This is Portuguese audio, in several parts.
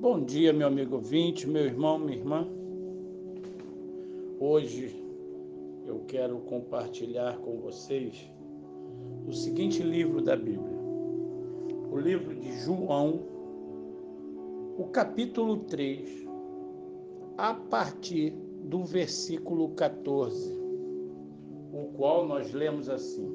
Bom dia, meu amigo ouvinte, meu irmão, minha irmã. Hoje eu quero compartilhar com vocês o seguinte livro da Bíblia. O livro de João, o capítulo 3, a partir do versículo 14, o qual nós lemos assim: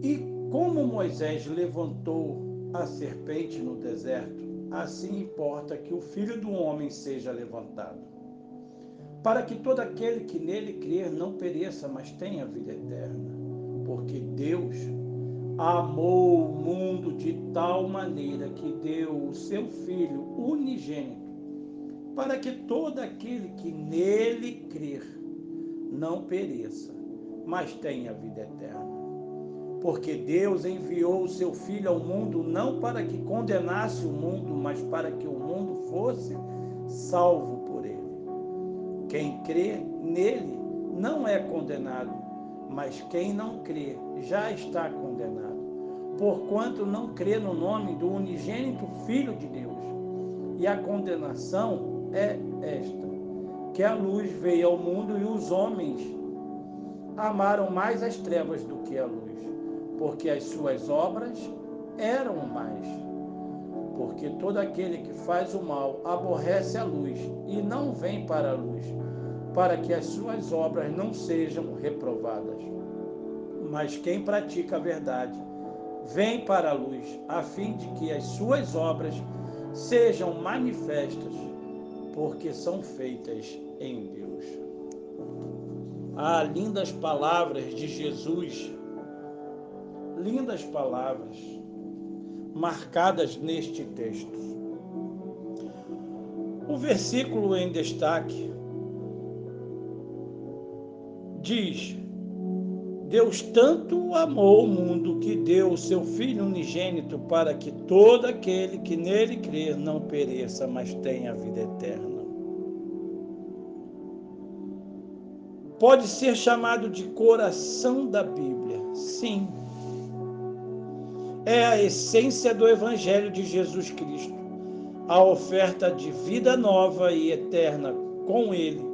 E como Moisés levantou a serpente no deserto, assim importa que o filho do homem seja levantado, para que todo aquele que nele crer não pereça, mas tenha vida eterna. Porque Deus amou o mundo de tal maneira que deu o seu filho unigênito, para que todo aquele que nele crer não pereça, mas tenha vida eterna porque Deus enviou o seu Filho ao mundo não para que condenasse o mundo, mas para que o mundo fosse salvo por ele. Quem crê nele não é condenado, mas quem não crê já está condenado, porquanto não crê no nome do unigênito Filho de Deus. E a condenação é esta: que a luz veio ao mundo e os homens amaram mais as trevas do que a luz porque as suas obras eram mais. Porque todo aquele que faz o mal aborrece a luz e não vem para a luz, para que as suas obras não sejam reprovadas. Mas quem pratica a verdade vem para a luz, a fim de que as suas obras sejam manifestas, porque são feitas em Deus. Ah, lindas palavras de Jesus lindas palavras marcadas neste texto. O versículo em destaque diz: Deus tanto amou o mundo que deu o seu Filho unigênito para que todo aquele que nele crer não pereça, mas tenha a vida eterna. Pode ser chamado de coração da Bíblia, sim é a essência do Evangelho de Jesus Cristo, a oferta de vida nova e eterna com Ele,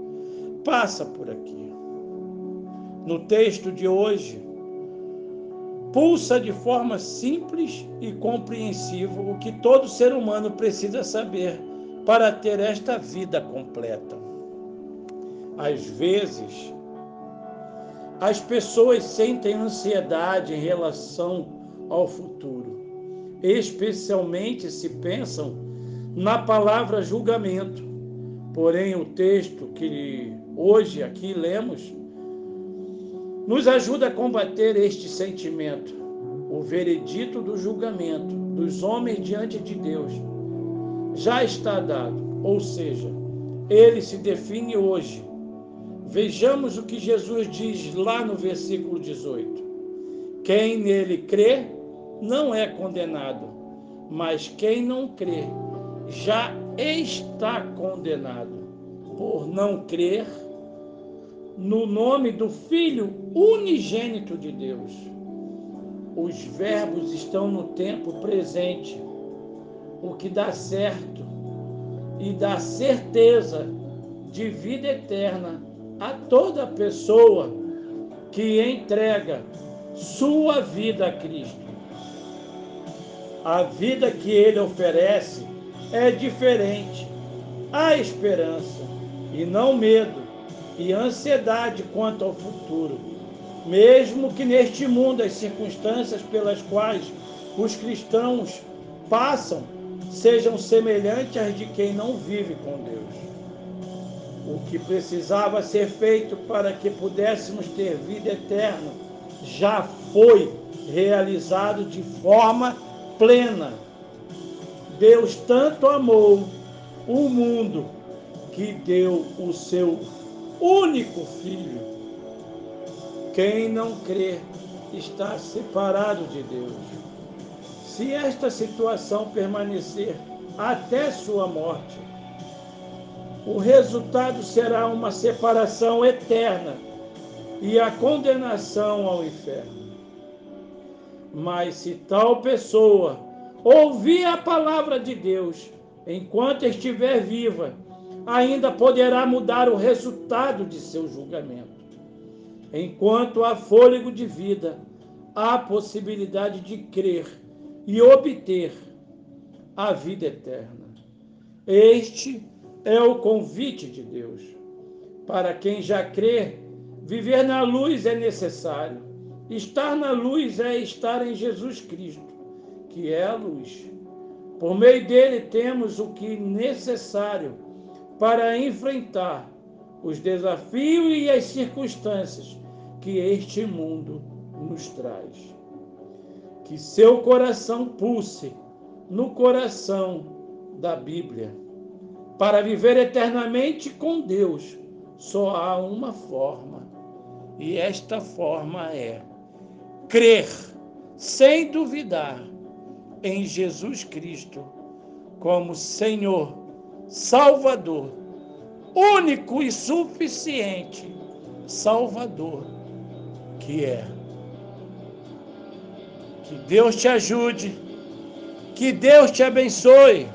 passa por aqui. No texto de hoje, pulsa de forma simples e compreensiva o que todo ser humano precisa saber para ter esta vida completa. Às vezes, as pessoas sentem ansiedade em relação ao futuro. Especialmente se pensam na palavra julgamento. Porém, o texto que hoje aqui lemos nos ajuda a combater este sentimento. O veredito do julgamento dos homens diante de Deus já está dado, ou seja, ele se define hoje. Vejamos o que Jesus diz lá no versículo 18: Quem nele crê não é condenado, mas quem não crê já está condenado por não crer no nome do Filho unigênito de Deus. Os verbos estão no tempo presente, o que dá certo e dá certeza de vida eterna a toda pessoa que entrega sua vida a Cristo a vida que ele oferece é diferente. Há esperança e não medo e ansiedade quanto ao futuro. Mesmo que neste mundo as circunstâncias pelas quais os cristãos passam sejam semelhantes às de quem não vive com Deus. O que precisava ser feito para que pudéssemos ter vida eterna já foi realizado de forma plena. Deus tanto amou o mundo que deu o seu único filho. Quem não crê está separado de Deus. Se esta situação permanecer até sua morte, o resultado será uma separação eterna e a condenação ao inferno. Mas se tal pessoa ouvir a palavra de Deus enquanto estiver viva, ainda poderá mudar o resultado de seu julgamento. Enquanto há fôlego de vida, há possibilidade de crer e obter a vida eterna. Este é o convite de Deus. Para quem já crê, viver na luz é necessário. Estar na luz é estar em Jesus Cristo, que é a luz. Por meio dele temos o que necessário para enfrentar os desafios e as circunstâncias que este mundo nos traz. Que seu coração pulse no coração da Bíblia. Para viver eternamente com Deus, só há uma forma, e esta forma é crer sem duvidar em Jesus Cristo como Senhor, Salvador, único e suficiente Salvador que é. Que Deus te ajude, que Deus te abençoe.